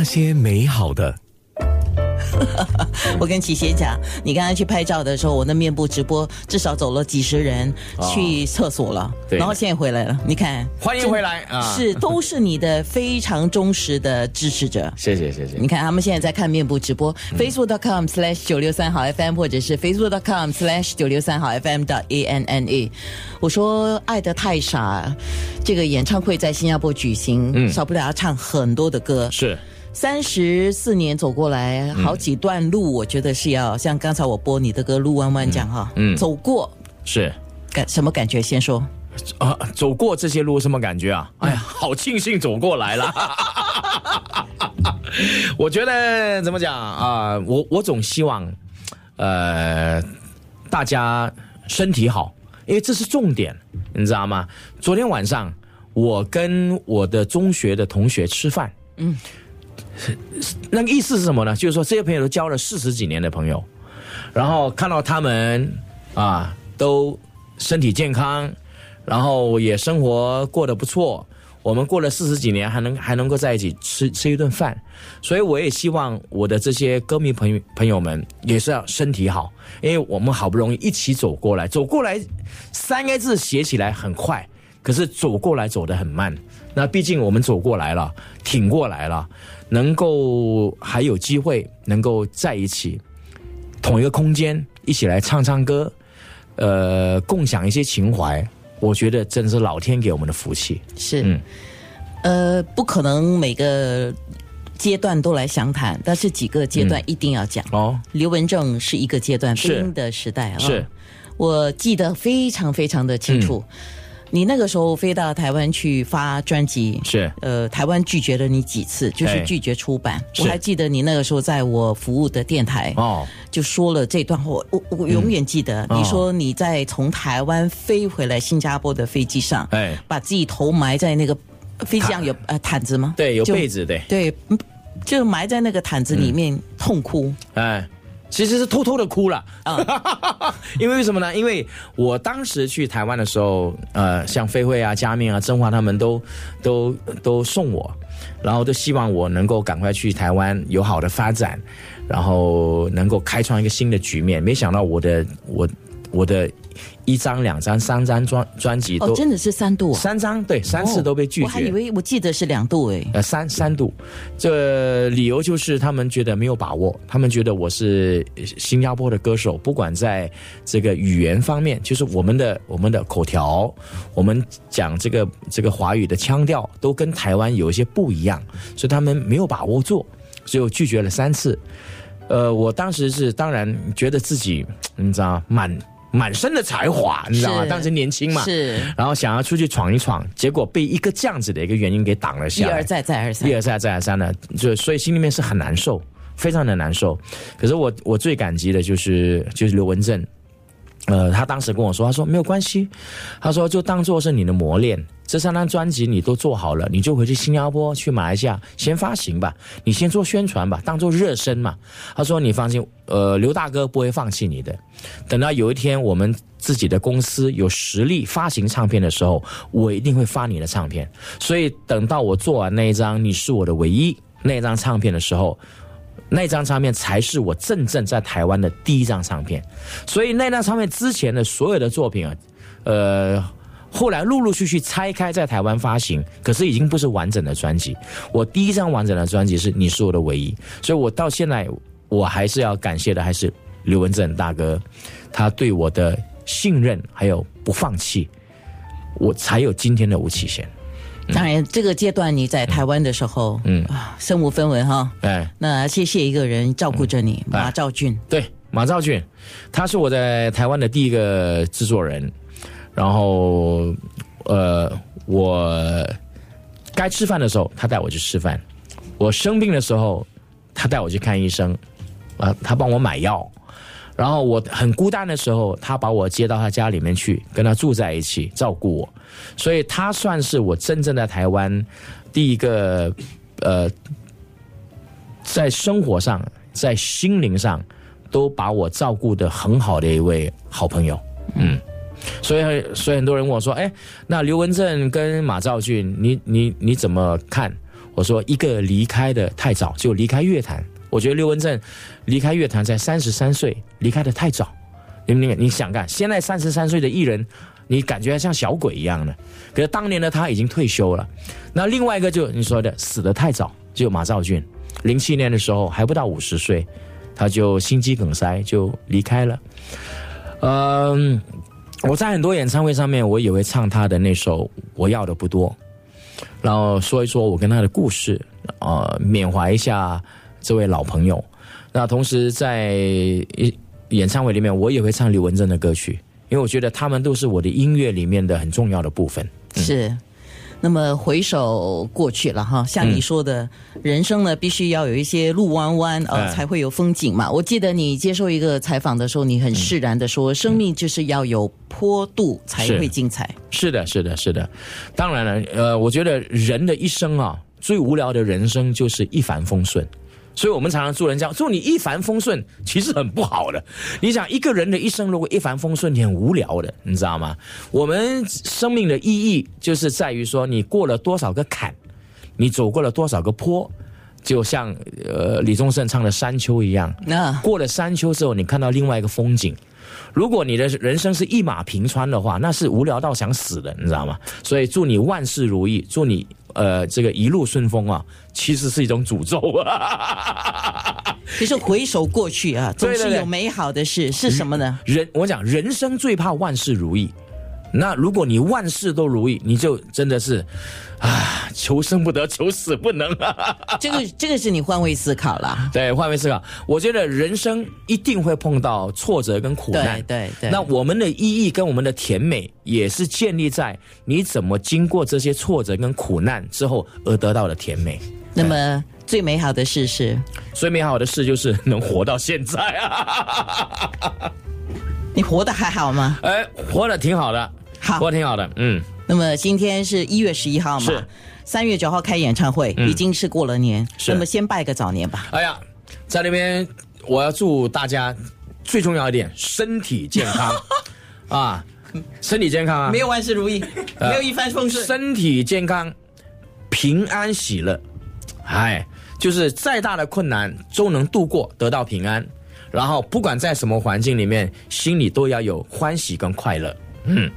那些美好的。我跟启贤讲，你刚刚去拍照的时候，我那面部直播至少走了几十人去厕所了，对然后现在回来了，你看，欢迎回来啊！是都是你的非常忠实的支持者。谢谢谢谢。你看，他们现在在看面部直播、f a c e b o o k c o m s l a s h 九六三好 FM，或者是 Facebook.com/slash 九六三好 FM 的 A N N A。我说爱的太傻，这个演唱会在新加坡举行，嗯少不了要唱很多的歌。是三十四年走过来，好几段路，我觉得是要像刚才我播你的歌《路弯弯》讲哈，嗯走过是感什么感觉？先说，啊，走过这些路什么感觉啊？哎呀，好庆幸走过来了。我觉得怎么讲啊、我我总希望，呃，大家身体好，因为这是重点，你知道吗？昨天晚上我跟我的中学的同学吃饭，嗯，那个意思是什么呢？就是说这些朋友都交了四十几年的朋友，然后看到他们啊都身体健康，然后也生活过得不错。我们过了四十几年，还能还能够在一起吃吃一顿饭，所以我也希望我的这些歌迷朋友朋友们也是要身体好，因为我们好不容易一起走过来，走过来三个字写起来很快，可是走过来走得很慢。那毕竟我们走过来了，挺过来了，能够还有机会能够在一起，同一个空间一起来唱唱歌，呃，共享一些情怀，我觉得真是老天给我们的福气。是，嗯呃，不可能每个阶段都来详谈，但是几个阶段一定要讲。哦，刘文正是一个阶段，是兵的时代啊，是我记得非常非常的清楚。你那个时候飞到台湾去发专辑，是。呃，台湾拒绝了你几次，就是哎。拒绝出版。我还记得你那个时候在我服务的电台，哦，就说了这段话，我我我永远记得。哦。你说你在从台湾飞回来新加坡的飞机上，哎，把自己头埋在那个飞机上有呃毯子吗？对，有被子，对，对，嗯就埋在那个毯子里面痛哭。哎，其实是偷偷的哭了，啊 因为为什么呢？因为我当时去台湾的时候，呃，像飞慧啊、佳明啊、甄华他们都都都送我，然后都希望我能够赶快去台湾有好的发展，然后能够开创一个新的局面。没想到我的我我的一张、两张、三张专专辑哦，都、真的是三度啊！三张，对，三次都被拒绝。我还以为我记得是两度诶。呃，三三度，这理由就是他们觉得没有把握，他们觉得我是新加坡的歌手，不管在这个语言方面，就是我们的我们的口条，我们讲这个这个华语的腔调，都跟台湾有一些不一样，所以他们没有把握做，所以我拒绝了三次。呃，我当时是当然觉得自己，你知道满满身的才华，你知道吗？当时年轻嘛，是然后想要出去闯一闯，结果被一个这样子的一个原因给挡了下来一而。再再而三一。而再再而三的，就所以心里面是很难受，非常的难受。可是我我最感激的就是就是刘文正，呃，他当时跟我说，他说没有关系，他说就当做是你的磨练。这三张专辑你都做好了，你就回去新加坡、去马来西亚先发行吧，你先做宣传吧，当做热身嘛。他说你放心，呃，刘大哥不会放弃你的。等到有一天我们自己的公司有实力发行唱片的时候，我一定会发你的唱片。所以等到我做完那一张《你是我的唯一》那张唱片的时候，那张唱片才是我真正在台湾的第一张唱片。所以那张唱片之前的所有的作品啊，呃。后来陆陆续续拆开在台湾发行，可是已经不是完整的专辑。我第一张完整的专辑是《你是我的唯一》，所以我到现在我还是要感谢的还是刘文正大哥，他对我的信任还有不放弃，我才有今天的吴启贤。当然，这个阶段你在台湾的时候，嗯啊，身无分文哈。哎，那谢谢一个人照顾着你，马兆俊。对，马兆俊，他是我在台湾的第一个制作人，然后呃，我该吃饭的时候，他带我去吃饭；我生病的时候，他带我去看医生，啊，他帮我买药。然后我很孤单的时候，他把我接到他家里面去，跟他住在一起，照顾我。所以他算是我真正在台湾第一个呃，在生活上、在心灵上都把我照顾的很好的一位好朋友。嗯，所以所以很多人问我说：“哎，那刘文正跟马兆俊，你你你怎么看？”我说一个离开的太早，就离开乐坛。我觉得刘文正离开乐坛在三十三岁，离开的太早。你你你想看，现在三十三岁的艺人，你感觉像小鬼一样的，可是当年的他已经退休了。那另外一个就你说的死的太早，就马兆骏，零七年的时候还不到五十岁，他就心肌梗塞就离开了。嗯，我在很多演唱会上面，我也会唱他的那首《我要的不多》，然后说一说我跟他的故事，呃，缅怀一下这位老朋友。那同时在演唱会里面，我也会唱刘文正的歌曲，因为我觉得他们都是我的音乐里面的很重要的部分。是。那么回首过去了哈，像你说的，人生呢必须要有一些路弯弯呃，才会有风景嘛。我记得你接受一个采访的时候，你很释然的说，生命就是要有坡度才会精彩。是的，是的，是的。当然了，呃，我觉得人的一生啊，最无聊的人生就是一帆风顺。所以我们常常祝人家祝你一帆风顺，其实很不好的。你想一个人的一生如果一帆风顺，你很无聊的，你知道吗？我们生命的意义就是在于说，你过了多少个坎，你走过了多少个坡，就像呃李宗盛唱的《山丘》一样。那过了山丘之后，你看到另外一个风景。如果你的人生是一马平川的话，那是无聊到想死的，你知道吗？所以祝你万事如意，祝你。呃，这个一路顺风啊，其实是一种诅咒啊。其实回首过去啊，总是有美好的事，是什么呢？人，我讲人生最怕万事如意。那如果你万事都如意，你就真的是啊，求生不得，求死不能啊！这个这个是你换位思考了。对，换位思考，我觉得人生一定会碰到挫折跟苦难。对对。那我们的意义跟我们的甜美，也是建立在你怎么经过这些挫折跟苦难之后而得到的甜美。那么最美好的事是？最美好的事就是能活到现在啊！你活得还好吗？哎，活得挺好的。好，过挺好的，嗯。那么今天是一月十一号嘛？是。三月九号开演唱会，已经是过了年。是。那么先拜个早年吧。哎呀，在那边我要祝大家最重要一点，身体健康 啊，身体健康啊，没有万事如意，没有一帆风顺，身体健康，平安喜乐。哎，就是再大的困难都能度过，得到平安。然后不管在什么环境里面，心里都要有欢喜跟快乐。嗯。